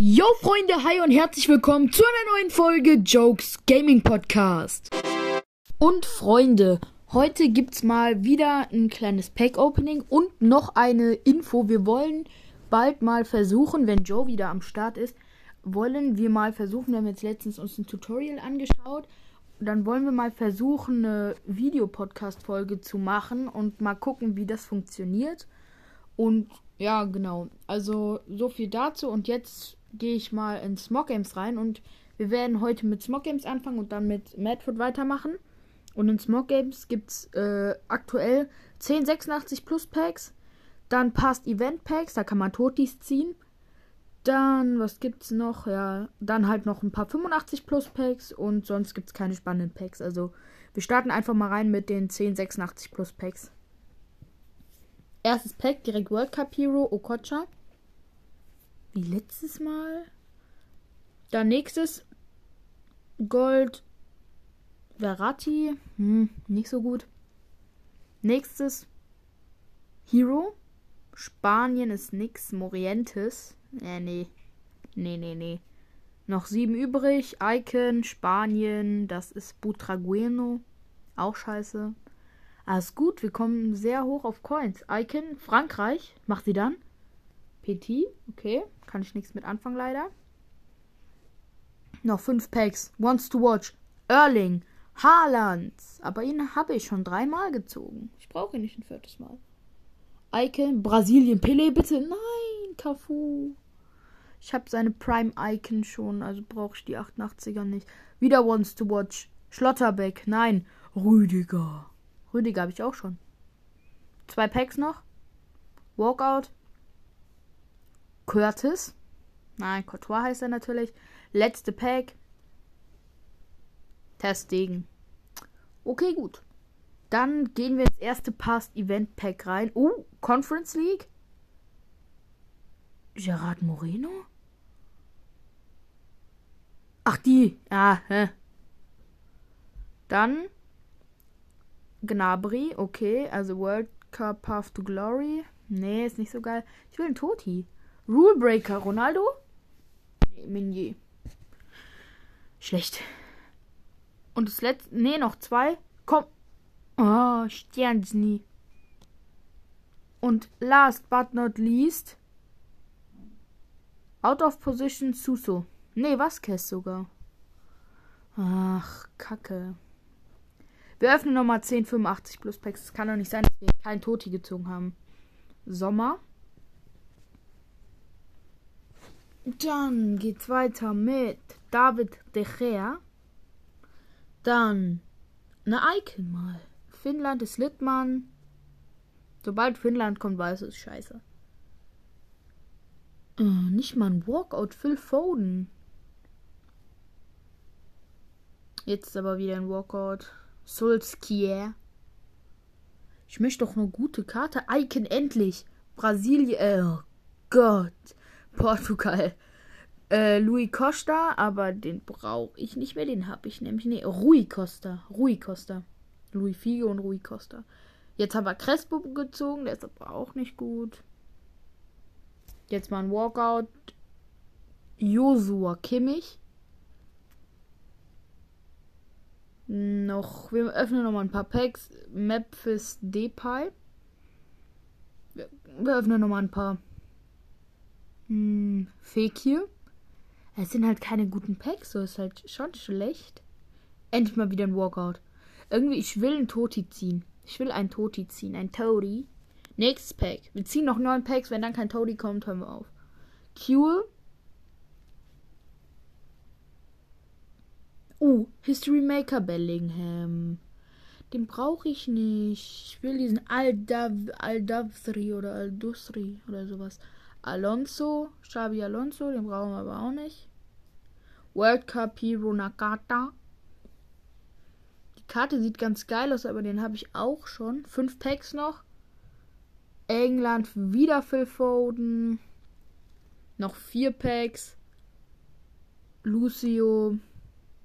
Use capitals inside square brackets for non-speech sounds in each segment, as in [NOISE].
Yo Freunde, hi und herzlich willkommen zu einer neuen Folge Jokes Gaming Podcast. Und Freunde, heute gibt's mal wieder ein kleines Pack Opening und noch eine Info. Wir wollen bald mal versuchen, wenn Joe wieder am Start ist, wollen wir mal versuchen, wir haben jetzt letztens uns ein Tutorial angeschaut, dann wollen wir mal versuchen, eine Videopodcast-Folge zu machen und mal gucken, wie das funktioniert. Und ja, genau. Also so viel dazu. Und jetzt gehe ich mal in Smog Games rein und wir werden heute mit Smog Games anfangen und dann mit Madfoot weitermachen. Und in Smog Games gibt es äh, aktuell 10 86 Plus Packs. Dann passt Event Packs, da kann man Totis ziehen. Dann, was gibt's noch? Ja, dann halt noch ein paar 85 Plus Packs und sonst gibt's keine spannenden Packs. Also, wir starten einfach mal rein mit den 10 86 Plus Packs. Erstes Pack, direkt World Cup Hero, Okocha. Wie letztes Mal. Dann nächstes Gold Verratti. Hm, nicht so gut. Nächstes Hero. Spanien ist nix. Morientes. Äh, nee. Nee, nee, nee. Noch sieben übrig. Icon, Spanien. Das ist Butragueno. Auch scheiße. Alles gut, wir kommen sehr hoch auf Coins. Icon, Frankreich. Macht sie dann. PT, okay. Kann ich nichts mit anfangen, leider. Noch fünf Packs. Wants to watch. Erling. Haaland. Aber ihn habe ich schon dreimal gezogen. Ich brauche ihn nicht ein viertes Mal. Icon. Brasilien. Pele, bitte. Nein. Cafu. Ich habe seine Prime Icon schon, also brauche ich die 88er nicht. Wieder Wants to Watch. Schlotterbeck. Nein. Rüdiger. Rüdiger habe ich auch schon. Zwei Packs noch. Walkout. Curtis. Nein, Courtois heißt er natürlich. Letzte Pack. Testdegen. Okay, gut. Dann gehen wir ins erste Past Event Pack rein. Oh, Conference League. Gerard Moreno? Ach, die. Ah, hä. Dann Gnabry, okay. Also World Cup Path to Glory. Nee, ist nicht so geil. Ich will einen Toti. Rulebreaker, Ronaldo? Nee, Minier. Schlecht. Und das letzte. Nee, noch zwei. Komm. Oh, Sternsni. Und last but not least. Out of position Suso. Nee, Vasquez sogar. Ach, Kacke. Wir öffnen nochmal 1085 plus Packs. Es kann doch nicht sein, dass wir keinen Toti gezogen haben. Sommer. Dann geht's weiter mit David De Gea. Dann eine Icon mal. Finnland ist Littmann. Sobald Finnland kommt, weiß es scheiße. Äh, nicht mal ein Walkout, Phil Foden. Jetzt aber wieder ein Walkout. Solskjaer. Ich möchte doch eine gute Karte. Icon endlich. Brasilien. Oh Gott. Portugal. Äh, Louis Costa, aber den brauche ich nicht mehr. Den habe ich nämlich. Nee, Rui Costa. Rui Costa. Louis Figo und Rui Costa. Jetzt haben wir Crespo gezogen. Der ist aber auch nicht gut. Jetzt mal ein Walkout. Josua Kimmich. Noch, wir öffnen noch mal ein paar Packs. Memphis Depay. Wir, öffnen noch mal ein paar. Hm, Fake hier. Es sind halt keine guten Packs, so ist halt schon schlecht. Endlich mal wieder ein Walkout. Irgendwie, ich will einen Toti ziehen. Ich will einen Toti ziehen, ein Toti. Nächstes Pack. Wir ziehen noch neun Packs. Wenn dann kein Toti kommt, hören wir auf. Cure. Uh, History Maker Bellingham. Den brauche ich nicht. Ich will diesen Aldav Aldavsri oder Aldusri oder sowas. Alonso, Xabi Alonso, den brauchen wir aber auch nicht. World Cup Hero Nakata. Die Karte sieht ganz geil aus, aber den habe ich auch schon. Fünf Packs noch. England wieder Phil Foden. Noch vier Packs. Lucio.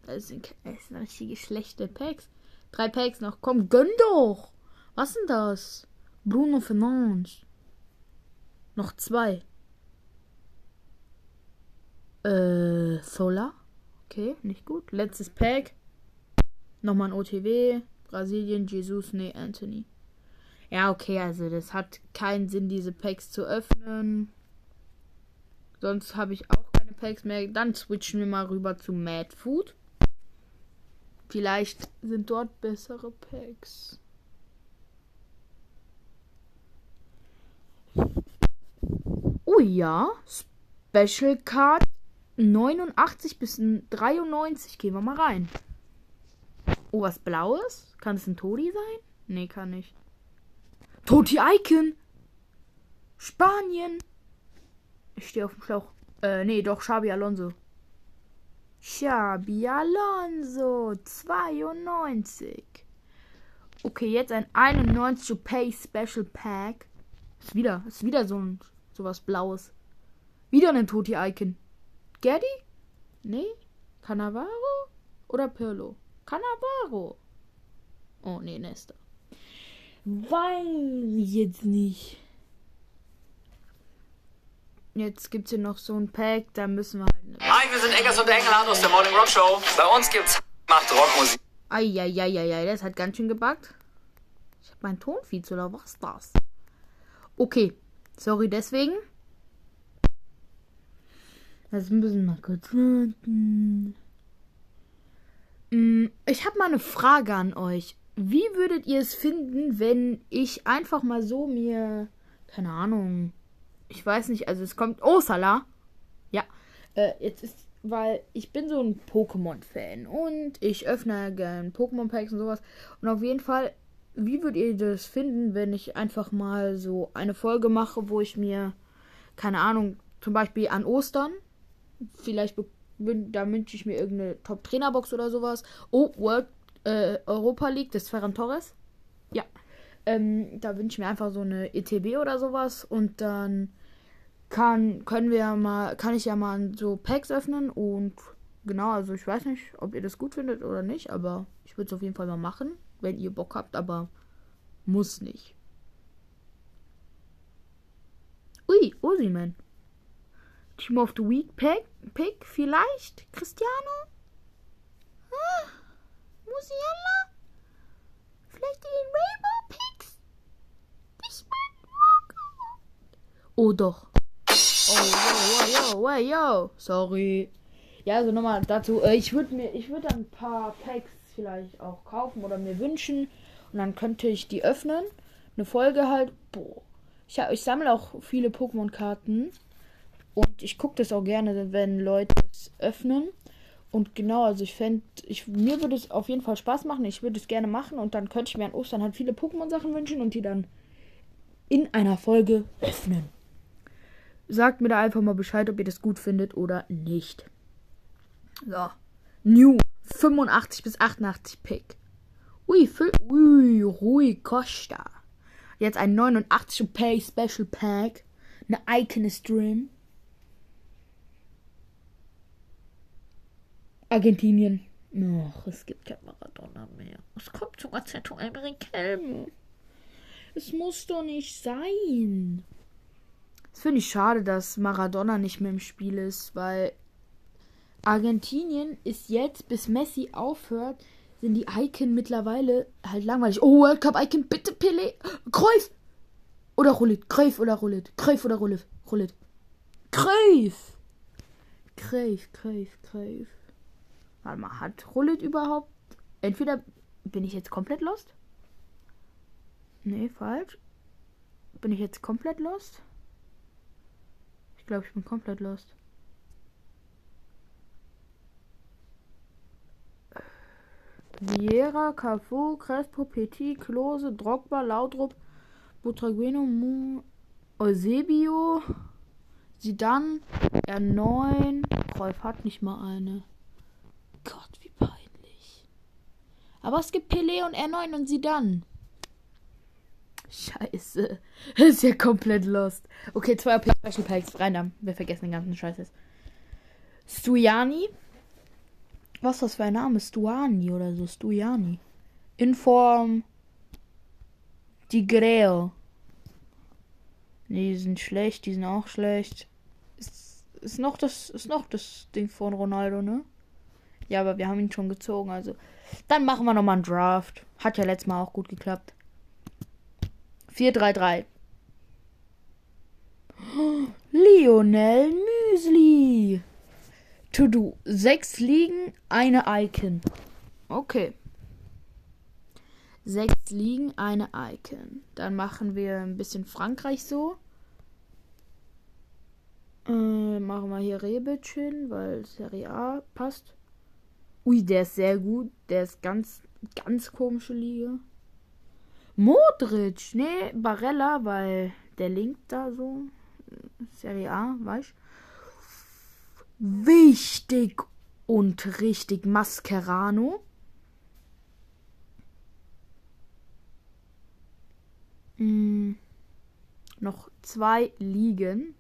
Das sind, das sind richtige schlechte Packs. Drei Packs noch. Komm, gönn doch. Was denn das? Bruno Fernandes. Noch zwei. Zoller. Okay, nicht gut. Letztes Pack. Nochmal ein OTW. Brasilien, Jesus, nee, Anthony. Ja, okay, also das hat keinen Sinn, diese Packs zu öffnen. Sonst habe ich auch keine Packs mehr. Dann switchen wir mal rüber zu Mad Food. Vielleicht sind dort bessere Packs. Ja, Special Card 89 bis 93. Gehen wir mal rein. Oh, was Blaues? Kann es ein Todi sein? Nee, kann nicht. Toti Icon! Spanien! Ich stehe auf dem Schlauch. Äh, nee, doch, Xabi Alonso. Xabi Alonso, 92. Okay, jetzt ein 91 Pay Special Pack. Ist wieder, ist wieder so ein sowas Blaues. Wieder ein Toti-Icon. Gaddy? Nee? Cannavaro? Oder Pirlo? Cannavaro. Oh, nee, Nesta. Weiß ich jetzt nicht. Jetzt gibt's hier noch so ein Pack, da müssen wir halt. Hi, wir sind Eggers und Engelhardt aus der Morning Rock Show. Bei uns gibt's macht Rockmusik. Eieieiei, das hat ganz schön gebackt. Ich hab meinen Ton viel zu laut. Was ist das? Okay, sorry deswegen. Jetzt müssen wir mal kurz warten. Mm, Ich habe mal eine Frage an euch. Wie würdet ihr es finden, wenn ich einfach mal so mir, keine Ahnung, ich weiß nicht, also es kommt, oh Salah, ja, äh, jetzt ist, weil ich bin so ein Pokémon-Fan und ich öffne gern Pokémon-Packs und sowas und auf jeden Fall, wie würdet ihr das finden, wenn ich einfach mal so eine Folge mache, wo ich mir, keine Ahnung, zum Beispiel an Ostern, vielleicht da wünsche ich mir irgendeine Top-Trainer-Box oder sowas. Oh, World äh, Europa League des Ferran Torres. Ja. Ähm, da wünsche ich mir einfach so eine ETB oder sowas und dann kann können wir mal kann ich ja mal so Packs öffnen und genau, also ich weiß nicht, ob ihr das gut findet oder nicht, aber ich würde es auf jeden Fall mal machen, wenn ihr Bock habt, aber muss nicht. Ui, Osiman. Team of the Week Pick, Pick vielleicht? Cristiano? Ah, Musiala? Vielleicht die Rainbow Picks? Ich bin Oh doch. Oh, yo, yo, yo, yo. Sorry. Ja, also nochmal dazu. Äh, ich würde mir, ich würde ein paar Packs vielleicht auch kaufen oder mir wünschen. Und dann könnte ich die öffnen. Eine Folge halt. Boah. Ich, ich sammle auch viele Pokémon-Karten. Und ich gucke das auch gerne, wenn Leute es öffnen. Und genau, also ich fände, ich, mir würde es auf jeden Fall Spaß machen. Ich würde es gerne machen. Und dann könnte ich mir an Ostern halt viele Pokémon-Sachen wünschen und die dann in einer Folge öffnen. Sagt mir da einfach mal Bescheid, ob ihr das gut findet oder nicht. So. New 85 bis 88 Pick. Ui, Phil, ui, Rui Costa. Jetzt ein 89 Pay Special Pack. Eine Icon drin. Argentinien. Ach, es gibt kein Maradona mehr. Es kommt sogar Zetto Americano. Es muss doch nicht sein. Das finde ich schade, dass Maradona nicht mehr im Spiel ist, weil Argentinien ist jetzt, bis Messi aufhört, sind die Icon mittlerweile halt langweilig. Oh, World Cup Icon, bitte Pele. Kreuf! Oder Rullit. Kreuf oder Rullit. Kreuf oder Rullit. Rullit. Kreuf! Kreuf, Kreuf, Kreuf. Warte mal, hat Rullit überhaupt. Entweder bin ich jetzt komplett lost? Nee, falsch. Bin ich jetzt komplett lost? Ich glaube, ich bin komplett lost. Vieira, Cafu, Crespo, Petit, Klose, Drogba, Laudrup, Butragueno, Mu, Eusebio, Zidane, R9. Kreuf hat nicht mal eine. Gott, wie peinlich. Aber es gibt Pelé und R9 und Zidane. Scheiße. Das [LAUGHS] ist ja komplett lost. Okay, zwei OP Special Packs. Rein da. Wir vergessen den ganzen Scheiß jetzt. Stuyani. Was ist das für ein Name? Stuani oder so. Stuyani. Inform. Die Greo. Nee, die sind schlecht. Die sind auch schlecht. S- ist noch das, ist noch das Ding von Ronaldo, ne? Ja, aber wir haben ihn schon gezogen, also. Dann machen wir nochmal einen Draft. Hat ja letztes Mal auch gut geklappt. 4-3-3. [GASPS] Lionel Müsli. To do. Sechs Ligen, eine Icon. Okay. Sechs Ligen, eine Icon. Dann machen wir ein bisschen Frankreich so. Äh, machen wir hier Rebic weil Serie A passt. Ui, der ist sehr gut. Der ist ganz, ganz komische Liga. Modric, nee, Barella, weil der Link da so. Serie A, weißt Wichtig und richtig Mascherano. Hm, noch zwei Ligen.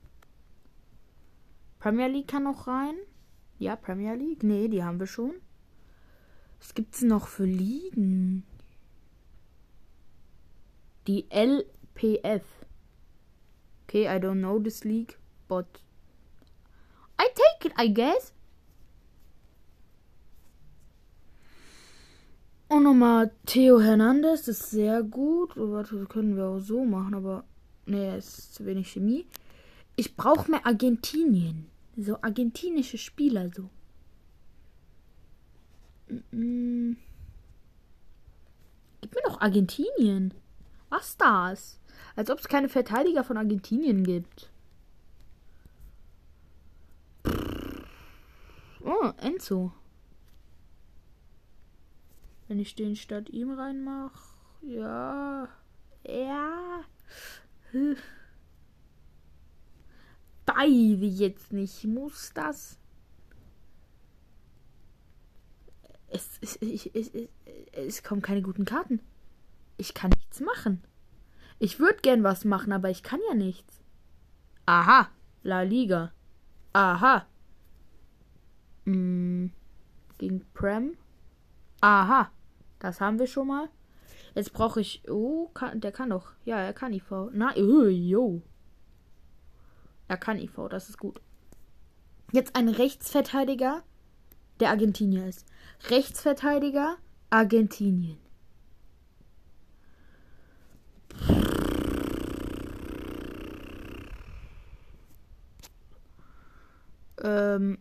Premier League kann noch rein. Ja, Premier League. Nee, die haben wir schon. Was gibt's noch für Ligen? Die LPF. Okay, I don't know this league, but I take it, I guess. Und nochmal Theo Hernandez, das ist sehr gut. Oh, warte, das können wir auch so machen, aber nee, es ist zu wenig Chemie. Ich brauche mehr Argentinien. So argentinische Spieler so. Gib mir doch Argentinien. Was das? Als ob es keine Verteidiger von Argentinien gibt. Oh, Enzo. Wenn ich den statt ihm reinmache. Ja. Ja. Beide jetzt nicht. Muss das? Es, es, es, es, es kommen keine guten Karten. Ich kann nichts machen. Ich würde gern was machen, aber ich kann ja nichts. Aha, La Liga. Aha. Hm, gegen Prem. Aha, das haben wir schon mal. Jetzt brauche ich. Oh, kann, der kann doch. Ja, er kann IV. Na, oh, jo. Er kann IV, das ist gut. Jetzt ein Rechtsverteidiger, der Argentinier ist. Rechtsverteidiger, Argentinien. Ähm,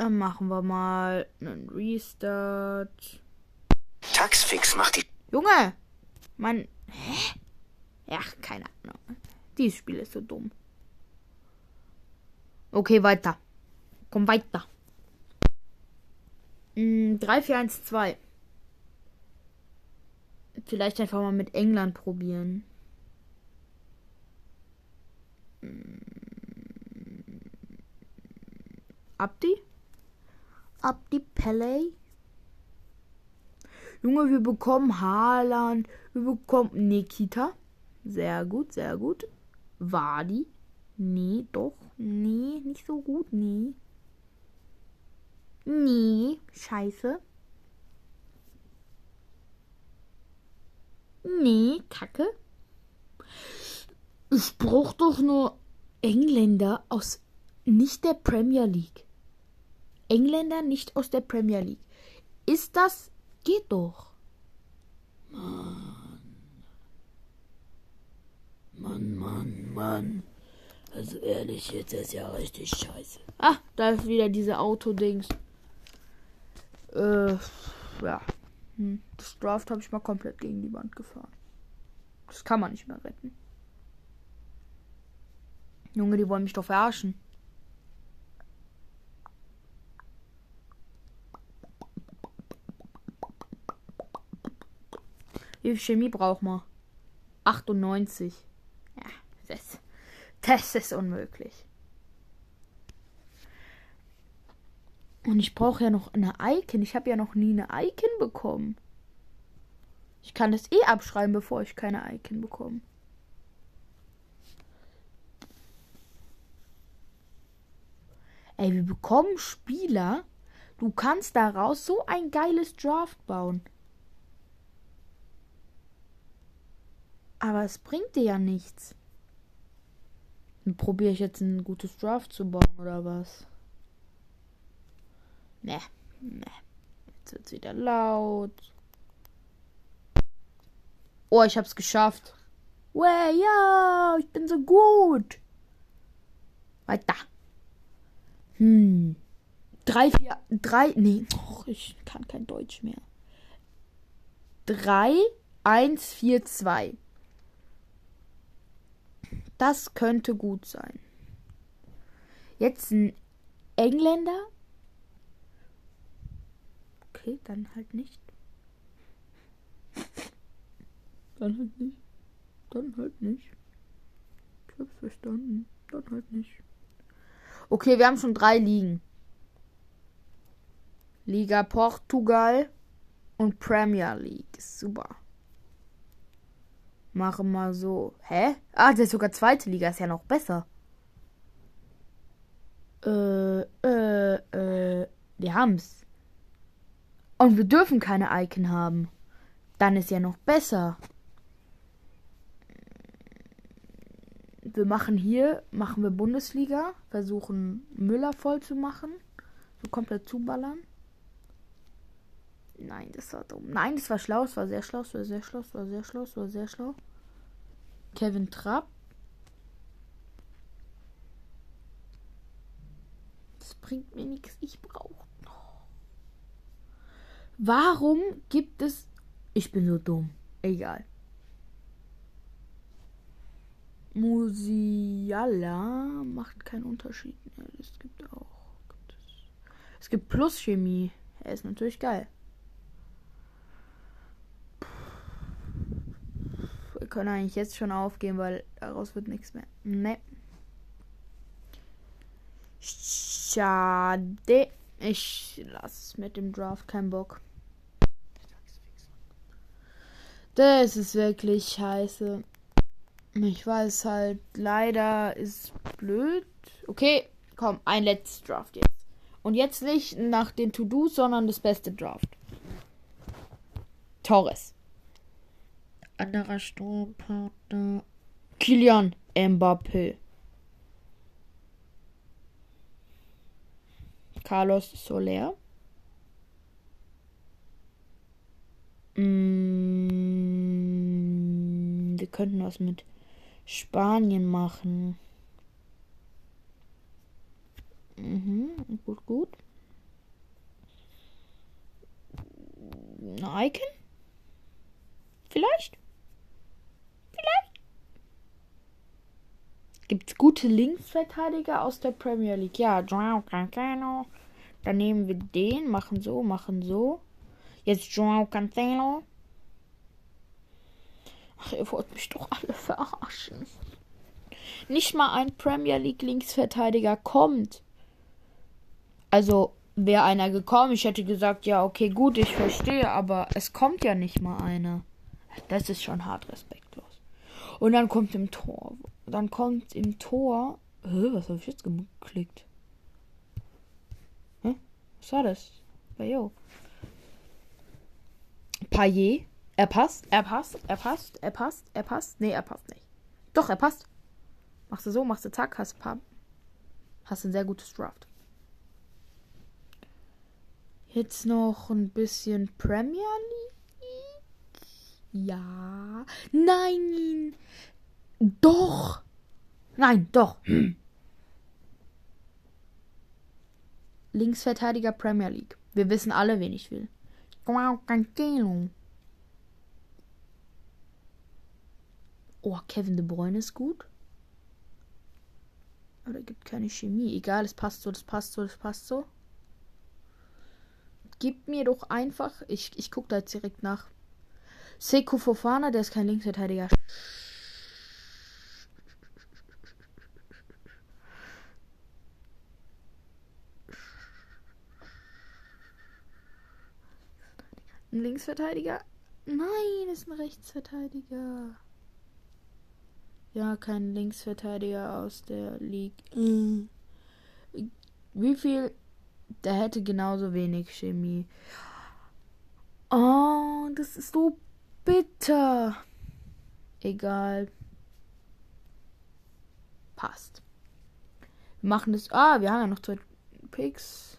dann machen wir mal einen Restart. Taxfix macht die. Junge! Mann. Hä? Ja, keine Ahnung. Dieses Spiel ist so dumm. Okay, weiter. Komm weiter. Mm, 3, 4, 1, 2. Vielleicht einfach mal mit England probieren. Mm. Abdi? Abdi Pele? Junge, wir bekommen Haaland, wir bekommen Nikita. Sehr gut, sehr gut. Wadi? Nee, doch. Nee, nicht so gut, nee. Nee, scheiße. Nee, Kacke. Ich brauch doch nur Engländer aus nicht der Premier League. Engländer nicht aus der Premier League. Ist das. Geht doch. Mann. Mann, Mann, Mann. Also ehrlich, jetzt ist ja richtig scheiße. Ah, da ist wieder diese Autodings. Äh, ja. Hm. Das Draft habe ich mal komplett gegen die Wand gefahren. Das kann man nicht mehr retten. Junge, die wollen mich doch verarschen. Wie viel Chemie braucht man? 98. Ja, das, das ist unmöglich. Und ich brauche ja noch eine Icon. Ich habe ja noch nie eine Icon bekommen. Ich kann das eh abschreiben, bevor ich keine Icon bekomme. Ey, wir bekommen Spieler. Du kannst daraus so ein geiles Draft bauen. Aber es bringt dir ja nichts. Probiere ich jetzt ein gutes Draft zu bauen oder was? Ne, ne. Jetzt wird's wieder laut. Oh, ich hab's geschafft. Way, ja, ich bin so gut. Weiter. Hm. Drei, vier, drei, nee, och, ich kann kein Deutsch mehr. Drei, eins, vier, zwei. Das könnte gut sein. Jetzt ein Engländer. Okay, dann halt nicht. Dann halt nicht. Dann halt nicht. Ich hab's verstanden. Dann halt nicht. Okay, wir haben schon drei Ligen. Liga Portugal und Premier League. Super. Machen wir so. Hä? Ah, das ist sogar zweite Liga. Ist ja noch besser. Äh, äh, äh. Wir haben's. Und wir dürfen keine Icon haben. Dann ist ja noch besser. Wir machen hier, machen wir Bundesliga, versuchen Müller voll zu machen. So komplett zuballern. Nein, das war dumm. Nein, das war schlau, es war sehr schlau, es war sehr schlau, es war sehr schlau, es war sehr schlau. Kevin Trapp. Das bringt mir nichts, ich brauche. Warum gibt es. Ich bin so dumm. Egal. Musiala macht keinen Unterschied. Es gibt auch. Es. gibt Plus Chemie. Er ist natürlich geil. Können eigentlich jetzt schon aufgehen, weil daraus wird nichts mehr. Ne. Schade. Ich lasse mit dem Draft keinen Bock. Das ist wirklich scheiße. Ich weiß halt, leider ist blöd. Okay, komm, ein letztes Draft jetzt. Und jetzt nicht nach den To-Dos, sondern das beste Draft. Torres. Anderer Sturmpartner. Kilian Mbappé. Carlos Soler. Mm, wir könnten was mit Spanien machen. Mhm, gut, gut. Ein Icon? Vielleicht? Vielleicht? Gibt's gute Linksverteidiger aus der Premier League? Ja, Joao Cancelo. Dann nehmen wir den, machen so, machen so. Jetzt Joao Cancelo. Ach, ihr wollt mich doch alle verarschen. Nicht mal ein Premier League Linksverteidiger kommt. Also wäre einer gekommen, ich hätte gesagt, ja, okay, gut, ich verstehe, aber es kommt ja nicht mal einer. Das ist schon hart respektlos. Und dann kommt im Tor. Dann kommt im Tor. Hä, was habe ich jetzt geklickt? Hä? Was war das? Bayo. Payet. Er passt, er passt, er passt, er passt, er passt. Nee, er passt nicht. Doch, er passt. Machst du so, machst du zack, hast, paar, hast ein sehr gutes Draft. Jetzt noch ein bisschen Premier League. Ja. Nein. Doch. Nein, doch. Linksverteidiger Premier League. Wir wissen alle, wen ich will. Oh, Kevin De Bruyne ist gut. Aber da gibt keine Chemie. Egal, es passt so, das passt so, das passt so. Gib mir doch einfach. Ich, ich gucke da jetzt direkt nach. Seko Fofana, der ist kein Linksverteidiger. Ein Linksverteidiger? Nein, ist ein Rechtsverteidiger. Ja, kein Linksverteidiger aus der Liga. Wie viel? Der hätte genauso wenig Chemie. Oh, das ist so bitter. Egal. Passt. Wir machen das. Ah, wir haben ja noch zwei Picks.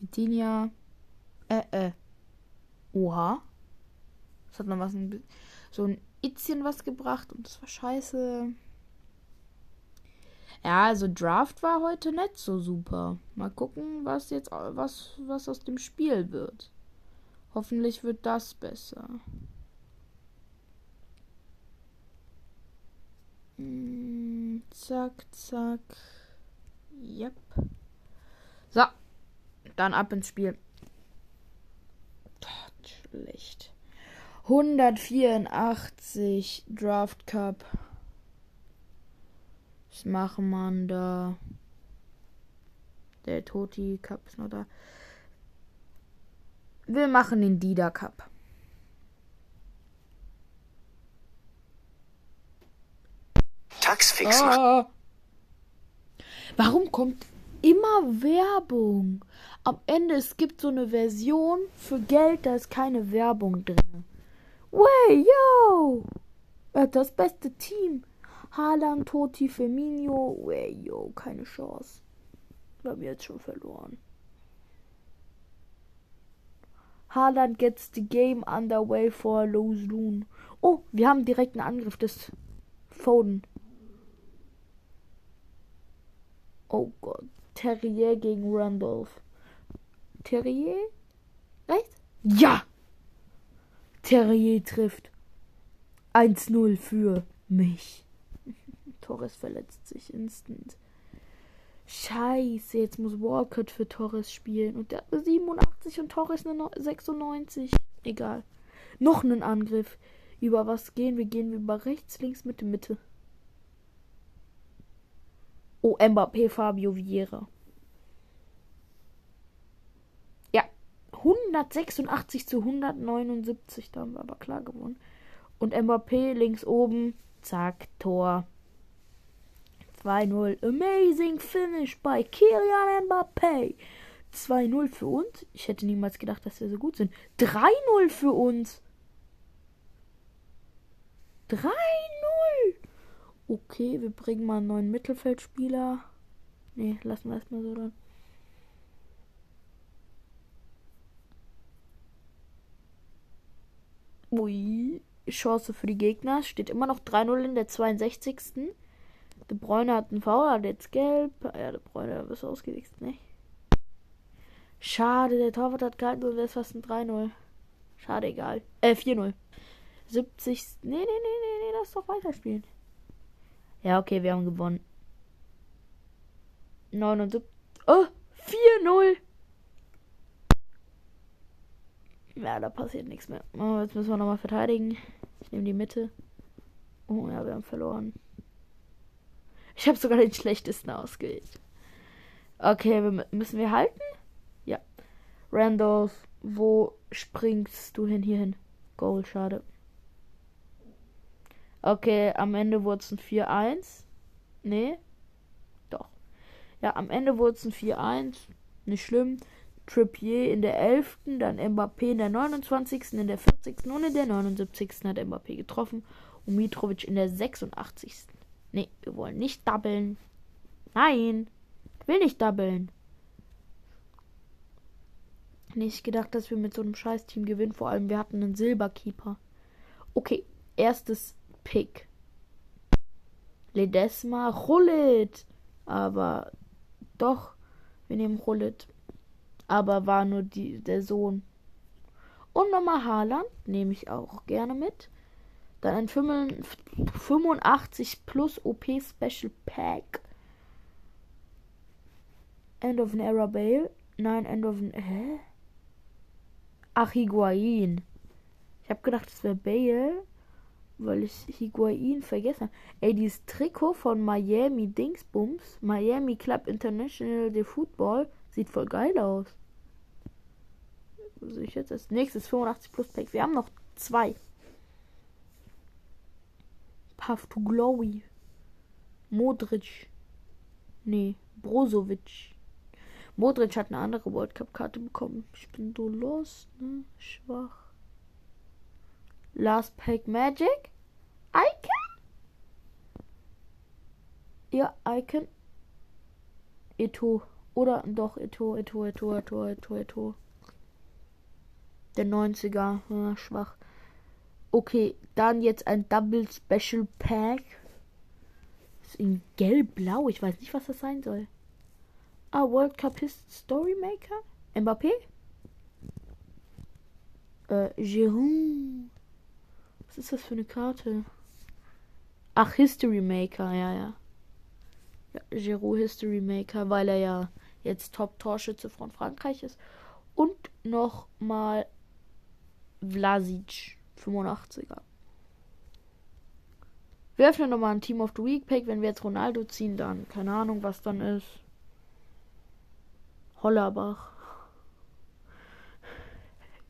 Vitinha. Äh, äh. Oha. Das hat noch was. Ein, so ein Itzchen was gebracht und das war scheiße. Ja, also Draft war heute nicht so super. Mal gucken, was jetzt was was aus dem Spiel wird. Hoffentlich wird das besser. Hm, zack, zack. Yep. So. Dann ab ins Spiel. Schlecht. 184 Draft Cup. Was machen man da? Der Toti Cup ist noch da. Wir machen den Dida Cup. Taxfix Ah. Warum kommt immer Werbung? Am Ende es gibt so eine Version für Geld, da ist keine Werbung drin. Way, yo! Er hat das beste Team. Haaland, Toti, Firmino. Way, yo, keine Chance. Wir haben jetzt schon verloren. Haaland gets the game underway for Loon. Oh, wir haben direkt einen Angriff des Foden. Oh Gott. Terrier gegen Randolph. Terrier? Rechts? Ja! Terrier trifft. 1-0 für mich. [LAUGHS] Torres verletzt sich instant. Scheiße, jetzt muss Walcott für Torres spielen. Und der hat eine 87 und Torres eine 96. Egal. Noch einen Angriff. Über was gehen wir? Gehen wir über rechts, links, Mitte, Mitte. Oh, Mbappé, Fabio Vieira. Ja, 186 zu 179. Da haben wir aber klar gewonnen. Und Mbappé links oben. Zack, Tor. 2-0. Amazing Finish bei Kylian Mbappé. 2-0 für uns. Ich hätte niemals gedacht, dass wir so gut sind. 3-0 für uns. 3-0. Okay, wir bringen mal einen neuen Mittelfeldspieler. Nee, lassen wir erstmal so dann. Ui, Chance für die Gegner. Steht immer noch 3-0 in der 62. De Bruyne hat einen Foul, hat jetzt gelb. Ja, De Bruyne ist ausgewichst, ne? Schade, der Torwart hat gehalten und wäre fast ein 3-0. Schade, egal. Äh, 4-0. 70. Nee, nee, nee, nee, nee, lass doch weiterspielen. Ja, okay, wir haben gewonnen. 79. Oh, 4-0. Ja, da passiert nichts mehr. Oh, jetzt müssen wir nochmal verteidigen. Ich nehme die Mitte. Oh ja, wir haben verloren. Ich habe sogar den schlechtesten ausgewählt. Okay, wir, müssen wir halten? Ja. Randolph, wo springst du hin? Hier hin. Goal, schade. Okay, am Ende wurde es ein 4-1. Nee. Doch. Ja, am Ende wurde es ein 4-1. Nicht schlimm. Trippier in der 11., dann Mbappé in der 29., in der 40. und in der 79. hat Mbappé getroffen. Und Mitrovic in der 86. Nee, wir wollen nicht doublen. Nein. Ich will nicht doublen. Nicht gedacht, dass wir mit so einem Scheiß-Team gewinnen. Vor allem, wir hatten einen Silberkeeper. Okay, erstes Pick. Ledesma, Rullet. Aber doch, wir nehmen Rullet. Aber war nur die, der Sohn. Und nochmal Haaland, nehme ich auch gerne mit. Dann ein 85 plus OP Special Pack. End of an Era Bale. Nein, End of an. Hä? Ach, Higuain. Ich habe gedacht, es wäre Bale, weil ich Higuain vergessen habe. Ey, dieses Trikot von Miami Dingsbums, Miami Club International de Football, sieht voll geil aus. Was ich jetzt als nächstes 85 plus Pack. Wir haben noch zwei. Path to Glory. Modric. Nee, Brozovic. Modric hat eine andere World Cup Karte bekommen. Ich bin so lost, ne? Schwach. Last Pack Magic. Icon? Ja, Icon. Eto. Oder doch Eto, Eto, Eto, Eto, Eto, Eto. Der 90er. Ja, schwach. Okay, dann jetzt ein Double Special Pack. Ist in gelb-blau. Ich weiß nicht, was das sein soll. Ah, World Cup Story Maker? Mbappé? Äh, Giroud. Was ist das für eine Karte? Ach, History Maker, ja, ja. Ja, Giroud History Maker, weil er ja jetzt Top-Torschütze von Frankreich ist. Und nochmal Vlasic, 85er. Wir öffnen nochmal ein Team of the Week Pack. Wenn wir jetzt Ronaldo ziehen, dann keine Ahnung, was dann ist. Hollerbach.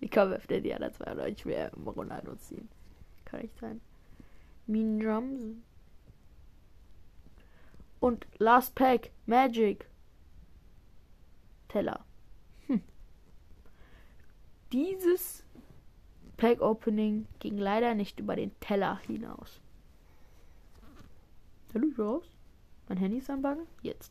Ich kann öffnen die anderen zwei Leute mehr Ronaldo ziehen. Kann nicht sein. Mean Drums. Und Last Pack, Magic. Teller. Hm. Dieses Pack Opening ging leider nicht über den Teller hinaus. Hallo, raus. Mein Handy ist am Buggen? Jetzt.